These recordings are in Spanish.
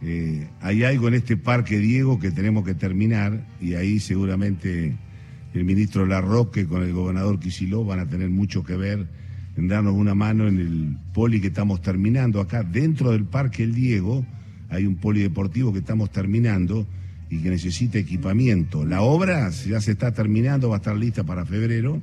eh, hay algo en este parque, Diego, que tenemos que terminar y ahí seguramente el ministro Larroque con el gobernador Quisiló van a tener mucho que ver en darnos una mano en el poli que estamos terminando acá dentro del parque El Diego. Hay un polideportivo que estamos terminando y que necesita equipamiento. La obra ya se está terminando, va a estar lista para febrero,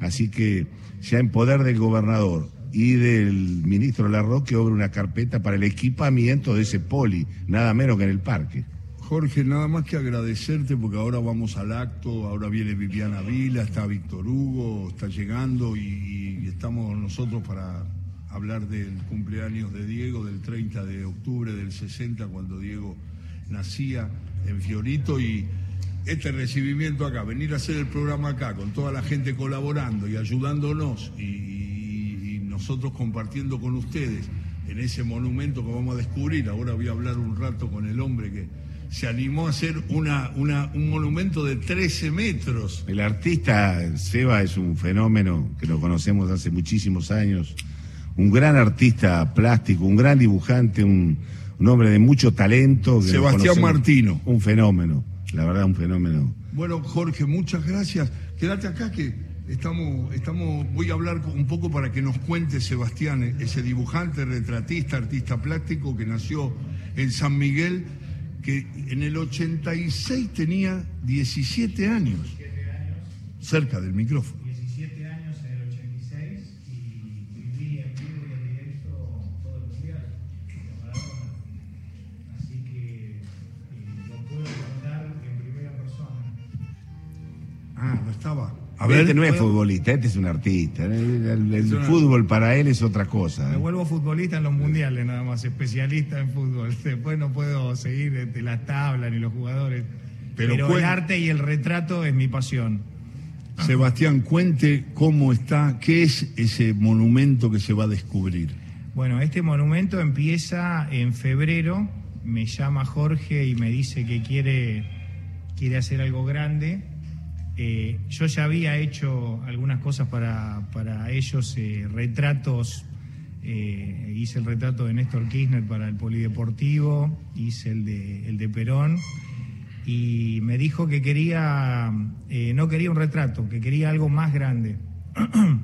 así que ya en poder del gobernador y del ministro Larroque obra una carpeta para el equipamiento de ese poli, nada menos que en el parque. Jorge, nada más que agradecerte porque ahora vamos al acto, ahora viene Viviana Vila, está Víctor Hugo, está llegando y, estamos nosotros para hablar del cumpleaños de Diego del 30 de octubre del 60 cuando Diego nacía en Fiorito y este recibimiento acá, venir a hacer el programa acá con toda la gente colaborando y ayudándonos y nosotros compartiendo con ustedes en ese monumento que vamos a descubrir. Ahora voy a hablar un rato con el hombre que se animó a hacer una, una, un monumento de 13 metros. El artista Seba es un fenómeno que lo conocemos hace muchísimos años, un gran artista plástico, un gran dibujante, un, un hombre de mucho talento. Sebastián Martino. Un fenómeno, la verdad, un fenómeno. Bueno, Jorge, muchas gracias. Quédate acá que estamos, estamos, voy a hablar un poco para que nos cuente Sebastián, ese dibujante, retratista, artista plástico que nació en San Miguel que en el 86 tenía 17 años, cerca del micrófono. 17 años en el 86 y viví en vivo y en directo todo el mundial. Así que eh, lo puedo contar en primera persona. Ah, no estaba. A ver, este no es futbolista, este es un artista. El, el- el una- fútbol para él es otra cosa. Me ¿eh? vuelvo futbolista en los mundiales nada más, especialista en fútbol. Después no puedo seguir este, las tablas ni los jugadores. Pero Pero, el arte y el retrato es mi pasión. Sebastián, cuente cómo está, qué es ese monumento que se va a descubrir. Bueno, este monumento empieza en febrero. Me llama Jorge y me dice que quiere, quiere hacer algo grande. Eh, yo ya había hecho algunas cosas para, para ellos, eh, retratos. eh, hice el retrato de Néstor Kirchner para el Polideportivo, hice el de, el de Perón. Y me dijo que quería, no quería un retrato, que quería algo más grande.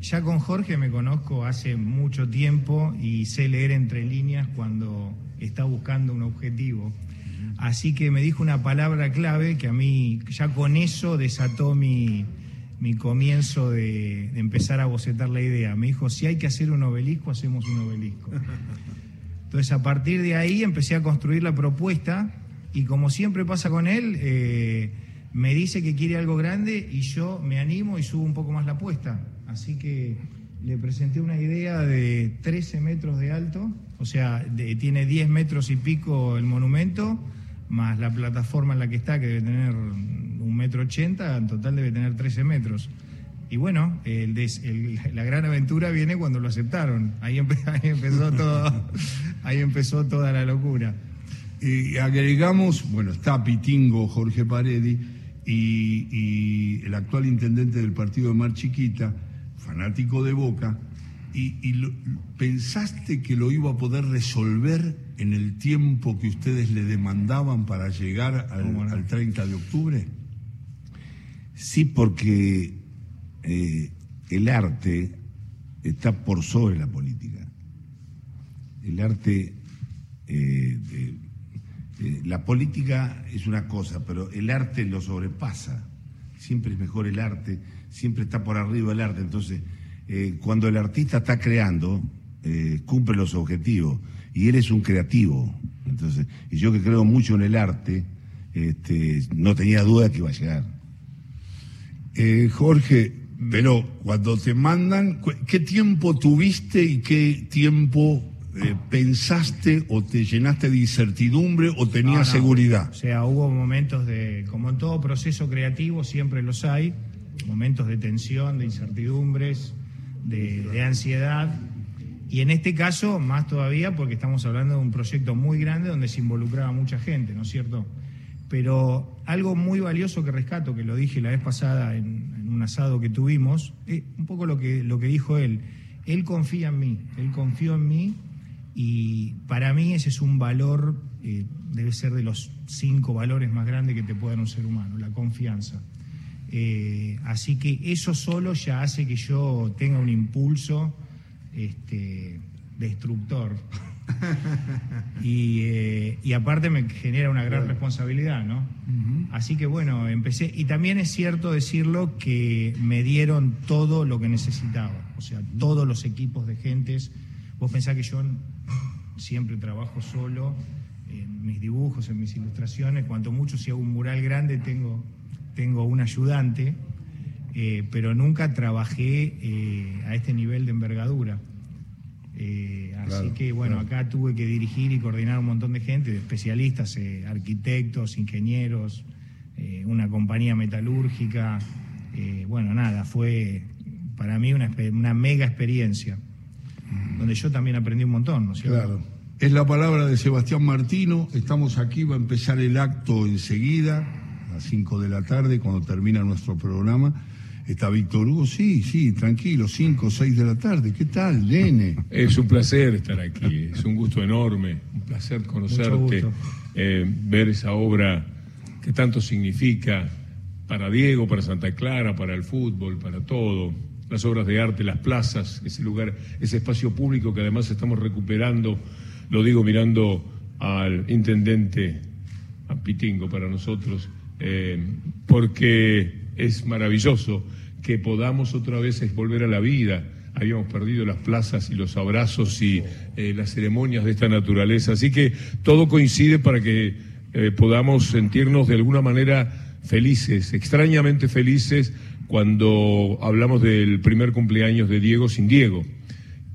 Ya con Jorge me conozco hace mucho tiempo y sé leer entre líneas cuando está buscando un objetivo. Así que me dijo una palabra clave que a mí ya con eso desató mi, mi comienzo de, de empezar a bocetar la idea. Me dijo, si hay que hacer un obelisco, hacemos un obelisco. Entonces a partir de ahí empecé a construir la propuesta y como siempre pasa con él, eh, me dice que quiere algo grande y yo me animo y subo un poco más la apuesta. Así que le presenté una idea de 13 metros de alto, o sea, tiene 10 metros y pico el monumento, más la plataforma en la que está, que debe tener un metro ochenta, en total debe tener 13 metros. Y bueno, el des- el- la gran aventura viene cuando lo aceptaron. Ahí empezó todo, ahí empezó toda la locura. Y agregamos, bueno, está Pitingo, Jorge Paredi, y, y el actual intendente del partido de Mar Chiquita, fanático de Boca, y, y lo- ¿pensaste que lo iba a poder resolver en el tiempo que ustedes le demandaban para llegar al, ¿Cómo no? al 30 de octubre? Sí, porque eh, el arte está por sobre la política. El arte, eh, de- eh, la política es una cosa, pero el arte lo sobrepasa. Siempre es mejor el arte, siempre está por arriba el arte. Entonces, eh, cuando el artista está creando, eh, cumple los objetivos. Y él es un creativo. Entonces, y yo que creo mucho en el arte, este, no tenía duda que iba a llegar. Eh, Jorge, pero cuando te mandan, ¿qué tiempo tuviste y qué tiempo eh, pensaste o te llenaste de incertidumbre o tenías No, no. seguridad? O sea, hubo momentos de, como en todo proceso creativo, siempre los hay, momentos de tensión, de incertidumbres, de, ansiedad. Y en este caso, más todavía, porque estamos hablando de un proyecto muy grande donde se involucraba mucha gente, ¿no es cierto? Pero algo muy valioso que rescato, que lo dije la vez pasada en, en un asado que tuvimos, es un poco lo que, lo que dijo él. Él confía en mí, él confió en mí Y para mí ese es un valor, eh, debe ser de los cinco valores más grandes que te puede dar un ser humano, la confianza. Eh, así que eso solo ya hace que yo tenga un impulso este, destructor. Eh, y, aparte me genera una gran responsabilidad, ¿no? Así que bueno, empecé. Y también es cierto decirlo que me dieron todo lo que necesitaba. O sea, todos los equipos de gentes. Vos pensás que yo siempre trabajo solo en mis dibujos, en mis ilustraciones. Cuanto mucho, si hago un mural grande, tengo, tengo un ayudante. Eh, pero nunca trabajé eh, a este nivel de envergadura. Eh, así que bueno, acá tuve que dirigir y coordinar un montón de gente, de especialistas, arquitectos, ingenieros, una compañía metalúrgica. bueno, nada, fue para mí una, una, mega experiencia, donde yo también aprendí un montón, ¿no es cierto? Claro. Es la palabra de Sebastián Martino. Estamos aquí, va a empezar el acto enseguida, las 5 de la tarde, cuando termina nuestro programa. ¿Está Víctor Hugo? Sí, sí, tranquilo, 5 o 6 de la tarde. ¿Qué tal, nene? Es un placer estar aquí, es un gusto enorme, un placer conocerte, eh, ver esa obra que tanto significa para Diego, para Santa Clara, para el fútbol, para todo. Las obras de arte, las plazas, ese lugar, ese espacio público que además estamos recuperando, lo digo mirando al intendente, a Pitingo para nosotros, eh, porque es maravilloso que podamos otra vez volver a la vida. Habíamos perdido las plazas y los abrazos y eh, las ceremonias de esta naturaleza. Así que todo coincide para que eh, podamos sentirnos de alguna manera felices, extrañamente felices, cuando hablamos del primer cumpleaños de Diego sin Diego,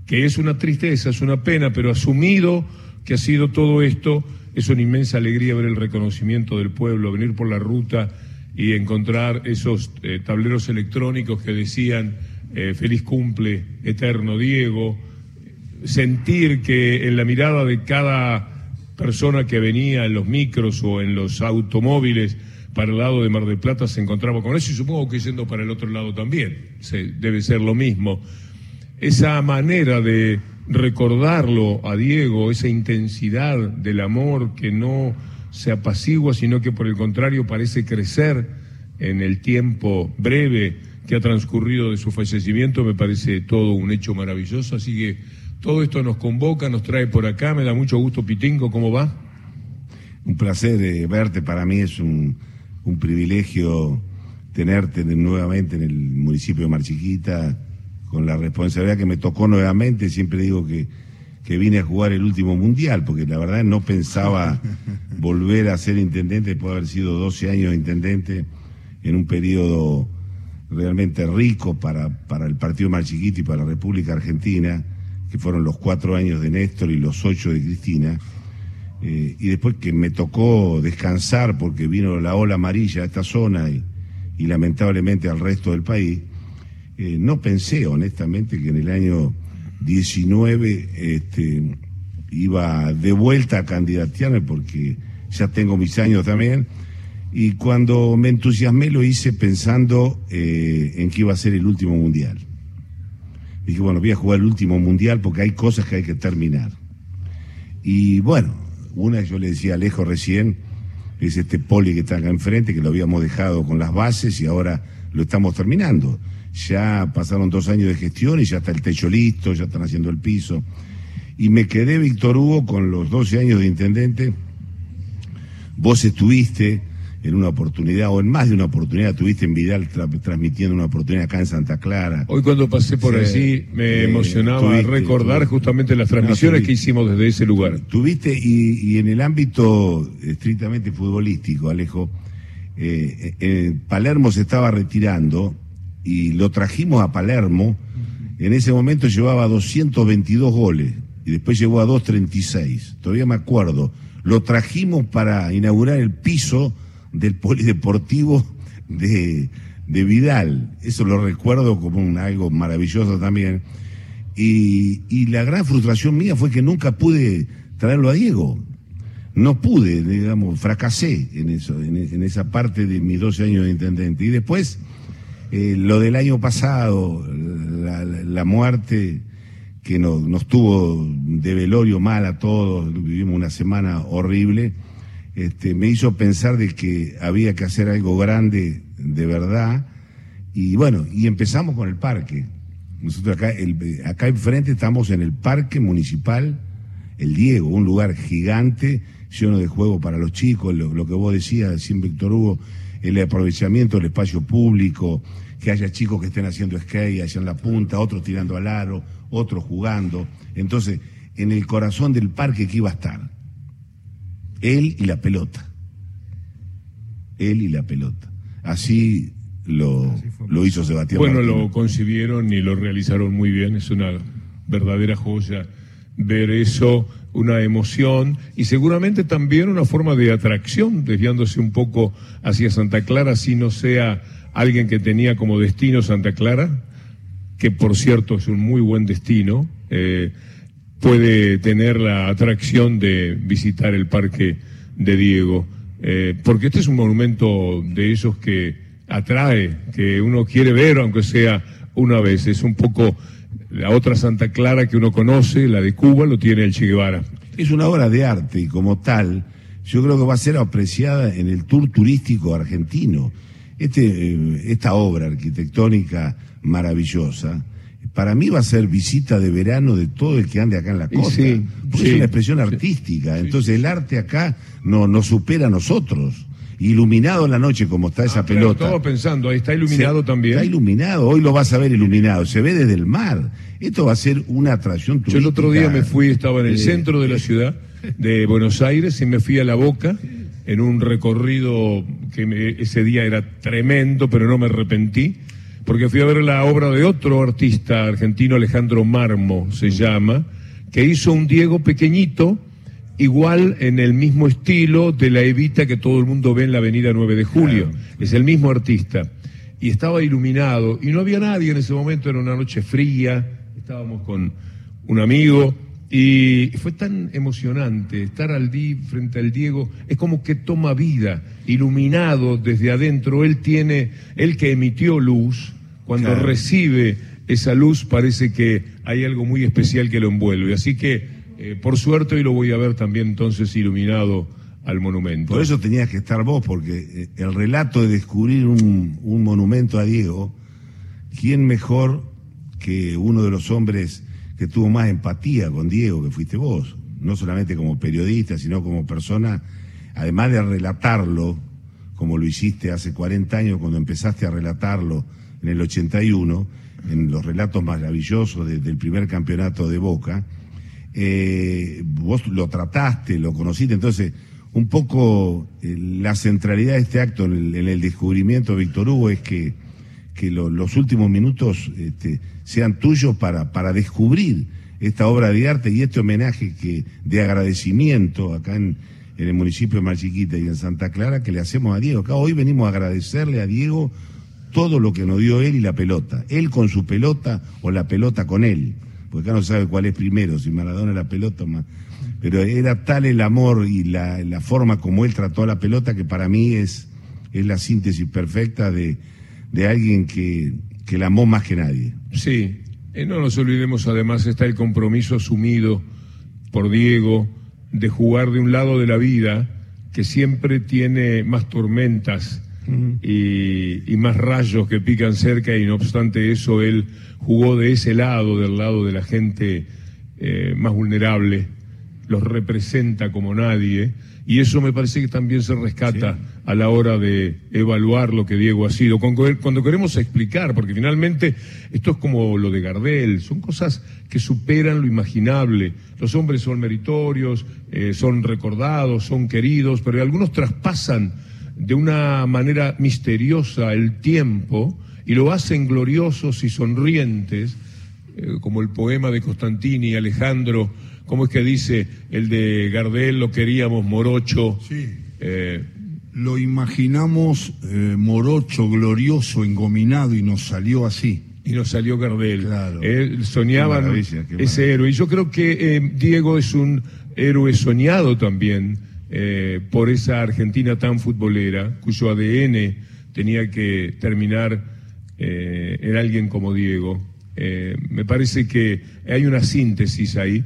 que es una tristeza, es una pena, pero asumido que ha sido todo esto, es una inmensa alegría ver el reconocimiento del pueblo, venir por la ruta y encontrar esos eh, tableros electrónicos que decían eh, feliz cumple, eterno Diego, sentir que en la mirada de cada persona que venía en los micros o en los automóviles para el lado de Mar del Plata se encontraba con eso y supongo que yendo para el otro lado también, debe ser lo mismo. Esa manera de recordarlo a Diego, esa intensidad del amor que no se apacigua, sino que por el contrario parece crecer en el tiempo breve que ha transcurrido de su fallecimiento, me parece todo un hecho maravilloso. Así que todo esto nos convoca, nos trae por acá, me da mucho gusto, Pitingo, ¿cómo va? Un placer eh, verte, para mí es un, un privilegio tenerte nuevamente en el municipio de Marchiquita, con la responsabilidad que me tocó nuevamente, siempre digo que que vine a jugar el último mundial, porque la verdad no pensaba volver a ser intendente después de haber sido 12 años de intendente en un periodo realmente rico para, para el partido más chiquito y para la República Argentina, que fueron los cuatro años de Néstor y los ocho de Cristina. Eh, y después que me tocó descansar porque vino la ola amarilla a esta zona y, y lamentablemente al resto del país, eh, no pensé honestamente que en el año 19 este, iba de vuelta a candidatearme porque ya tengo mis años también. Y cuando me entusiasmé lo hice pensando eh, en que iba a ser el último mundial. Dije, bueno, voy a jugar el último mundial porque hay cosas que hay que terminar. Y bueno, una yo le decía a Alejo recién, es este poli que está acá enfrente, que lo habíamos dejado con las bases y ahora lo estamos terminando. Ya pasaron dos años de gestión y ya está el techo listo, ya están haciendo el piso. Y me quedé, Víctor Hugo, con los 12 años de intendente. Vos estuviste en una oportunidad, o en más de una oportunidad, estuviste en Vidal transmitiendo una oportunidad acá en Santa Clara. Hoy cuando pasé por allí me emocionaba recordar justamente las transmisiones que hicimos desde ese lugar. Tuviste, y, en el ámbito estrictamente futbolístico, Alejo, eh, eh Palermo se estaba retirando y lo trajimos a Palermo. En ese momento llevaba 222 goles y después llegó a 236. Todavía me acuerdo. Lo trajimos para inaugurar el piso del polideportivo de, de Vidal. Eso lo recuerdo como un, algo maravilloso también. Y, y, la gran frustración mía fue que nunca pude traerlo a Diego. No pude, digamos, fracasé en eso, en, en esa parte de mis 12 años de intendente. Y después eh, lo del año pasado, la, muerte que nos, tuvo de velorio mal a todos, vivimos una semana horrible, este, me hizo pensar de que había que hacer algo grande de verdad. Y bueno, y empezamos con el parque. Nosotros acá, acá enfrente estamos en el Parque Municipal El Diego, un lugar gigante, lleno de juego para los chicos, lo, que vos decías, sin Víctor Hugo, el aprovechamiento del espacio público, que haya chicos que estén haciendo skate allá en la punta, otros tirando al aro, otros jugando. Entonces, en el corazón del parque que iba a estar, él y la pelota. Él y la pelota. Así lo, lo hizo Sebastián. Bueno, lo concibieron y lo realizaron muy bien. Es una verdadera joya ver eso, una emoción y seguramente también una forma de atracción, desviándose un poco hacia Santa Clara, si no sea alguien que tenía como destino Santa Clara, que por cierto es un muy buen destino, eh, puede tener la atracción de visitar el Parque de Diego, eh, porque este es un monumento de esos que atrae, que uno quiere ver, aunque sea una vez. Es un poco la otra Santa Clara que uno conoce, la de Cuba, lo tiene el Che Guevara. Es una obra de arte y como tal, yo creo que va a ser apreciada en el tour turístico argentino. Este, eh, esta obra arquitectónica maravillosa, para mí va a ser visita de verano de todo el que ande acá en la costa. es una expresión artística. Entonces el arte acá no nos supera a nosotros. Iluminado en la noche como está esa ah, pelota. Estaba pensando, ahí está iluminado también. Está iluminado, hoy lo vas a ver iluminado, se ve desde el mar. Esto va a ser una atracción turística. Yo el otro día me fui, estaba en el centro de la ciudad de Buenos Aires y me fui a la Boca en un recorrido que ese día era tremendo, pero no me arrepentí, porque fui a ver la obra de otro artista argentino, Alejandro Marmo se llama, que hizo un Diego pequeñito, igual en el mismo estilo de la Evita que todo el mundo ve en la avenida 9 de Julio. Es el mismo artista. Y estaba iluminado, y no había nadie en ese momento, era una noche fría, estábamos con un amigo y fue tan emocionante estar al di frente al Diego, es como que toma vida, iluminado desde adentro. Él tiene, él que emitió luz, cuando recibe esa luz parece que hay algo muy especial que lo envuelve. Así que, eh, por suerte, hoy lo voy a ver también entonces iluminado al monumento. Por eso tenías que estar vos, porque eh, el relato de descubrir un, monumento a Diego, ¿quién mejor que uno de los hombres que tuvo más empatía con Diego, que fuiste vos, no solamente como periodista, sino como persona, además de relatarlo, como lo hiciste hace 40 años cuando empezaste a relatarlo en el 81, en los relatos maravillosos del primer campeonato de Boca, eh, vos lo trataste, lo conociste, entonces un poco eh, la centralidad de este acto en el, descubrimiento de Víctor Hugo es que, que los últimos minutos este, sean tuyos para, para descubrir esta obra de arte y este homenaje que, de agradecimiento acá en, el municipio de Marchiquita y en Santa Clara que le hacemos a Diego. Acá hoy venimos a agradecerle a Diego todo lo que nos dio él y la pelota. Él con su pelota o la pelota con él. Porque acá no sabe cuál es primero, si Maradona la pelota o más. Pero era tal el amor y la, la forma como él trató a la pelota que para mí es, es la síntesis perfecta de, de alguien que, que la amó más que nadie. Sí, eh, no nos olvidemos además está el compromiso asumido por Diego de jugar de un lado de la vida que siempre tiene más tormentas y, más rayos que pican cerca y no obstante eso él jugó de ese lado, del lado de la gente eh, más vulnerable, los representa como nadie y eso me parece que también se rescata a la hora de evaluar lo que Diego ha sido. Cuando, queremos explicar, porque finalmente esto es como lo de Gardel, son cosas que superan lo imaginable. Los hombres son meritorios, eh, son recordados, son queridos, pero algunos traspasan de una manera misteriosa el tiempo y lo hacen gloriosos y sonrientes, eh, como el poema de Constantini, Alejandro ¿Cómo es que dice el de Gardel, lo queríamos morocho? Sí. Eh, lo imaginamos eh, morocho, glorioso, engominado y nos salió así. Y nos salió Gardel. Claro. Él soñaba ese héroe. Y yo creo que eh, Diego es un héroe soñado también por esa Argentina tan futbolera, cuyo ADN tenía que terminar en alguien como Diego. Eh, me parece que hay una síntesis ahí,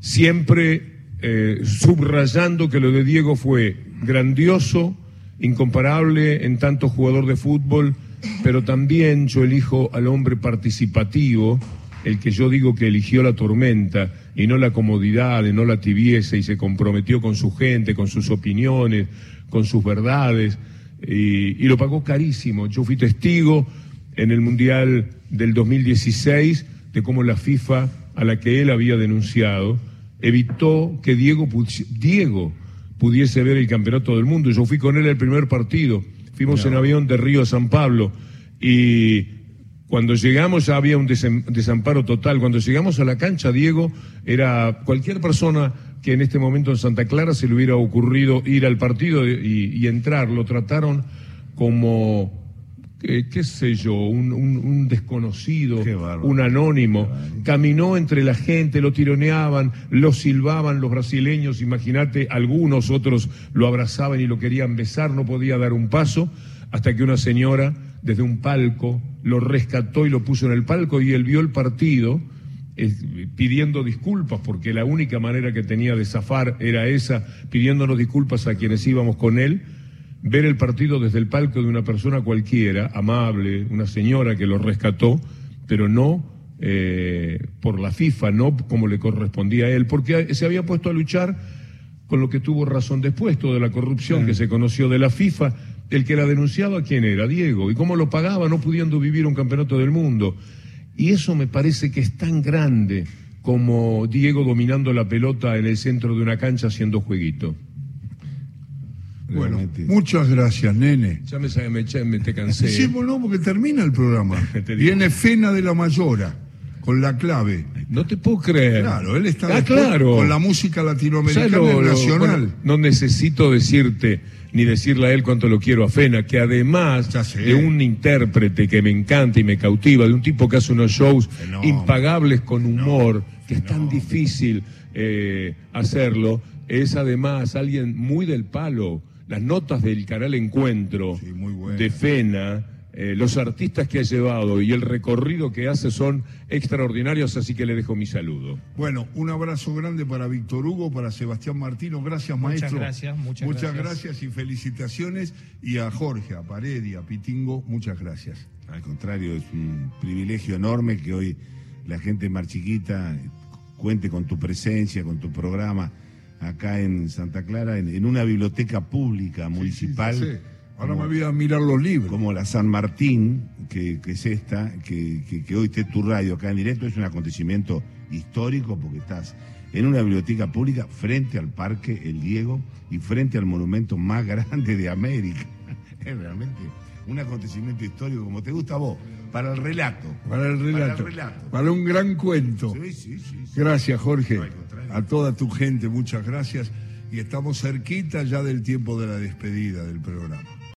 siempre eh, subrayando que lo de Diego fue grandioso, incomparable en tanto jugador de fútbol, pero también yo elijo al hombre participativo, el que yo digo que eligió la tormenta y no la comodidad, y no la tibieza y se comprometió con su gente, con sus opiniones, con sus verdades y, y lo pagó carísimo. Yo fui testigo en el Mundial del 2016 de cómo la FIFA, a la que él había denunciado, evitó que Diego, Diego pudiese ver el campeonato del mundo. Yo fui con él el primer partido. Fuimos en avión de Río a San Pablo y cuando llegamos ya había un desamparo total. Cuando llegamos a la cancha, Diego era cualquier persona que en este momento en Santa Clara se le hubiera ocurrido ir al partido y, y entrar. Lo trataron como qué sé yo, un, desconocido, un anónimo, caminó entre la gente, lo tironeaban, lo silbaban los brasileños, imagínate, algunos otros lo abrazaban y lo querían besar, no podía dar un paso, hasta que una señora desde un palco lo rescató y lo puso en el palco y él vio el partido pidiendo disculpas, porque la única manera que tenía de zafar era esa, pidiéndonos disculpas a quienes íbamos con él ver el partido desde el palco de una persona cualquiera, amable, una señora que lo rescató, pero no eh, por la FIFA, no como le correspondía a él, porque se había puesto a luchar con lo que tuvo razón después, toda la corrupción que se conoció de la FIFA. El que la denunciaba, ¿quién era? Diego. ¿Y cómo lo pagaba no pudiendo vivir un campeonato del mundo? Y eso me parece que es tan grande como Diego dominando la pelota en el centro de una cancha haciendo jueguito. Bueno, muchas gracias, nene. Ya me, me, me te cansé. Sí, bueno, porque termina el programa. Viene Fena de la Mayora, con la clave. No te puedo creer. Claro, él está ah, claro. con la música latinoamericana nacional. no necesito decirte ni decirle a él cuánto lo quiero a Fena, que además de un intérprete que me encanta y me cautiva, de un tipo que hace unos shows impagables con humor, que es tan difícil eh, hacerlo, es además alguien muy del palo las notas del canal Encuentro de Fena, eh, los artistas que ha llevado y el recorrido que hace son extraordinarios, así que le dejo mi saludo. Bueno, un abrazo grande para Víctor Hugo, para Sebastián Martino, gracias maestro. Muchas gracias, muchas, muchas gracias. y felicitaciones y a Jorge, a Pared a Pitingo, muchas gracias. Al contrario, es un privilegio enorme que hoy la gente más chiquita cuente con tu presencia, con tu programa acá en Santa Clara, en, una biblioteca pública municipal. Ahora me voy a mirar los libros. Como la San Martín, que, es esta, que, que, hoy esté tu radio acá en directo, es un acontecimiento histórico porque estás en una biblioteca pública frente al Parque El Diego y frente al monumento más grande de América. Es realmente un acontecimiento histórico como te gusta a vos, para el relato. Para el relato. Para, el relato. para un gran cuento. Sí, sí, sí, Gracias, Jorge a toda tu gente, muchas gracias. Y estamos cerquita ya del tiempo de la despedida del programa.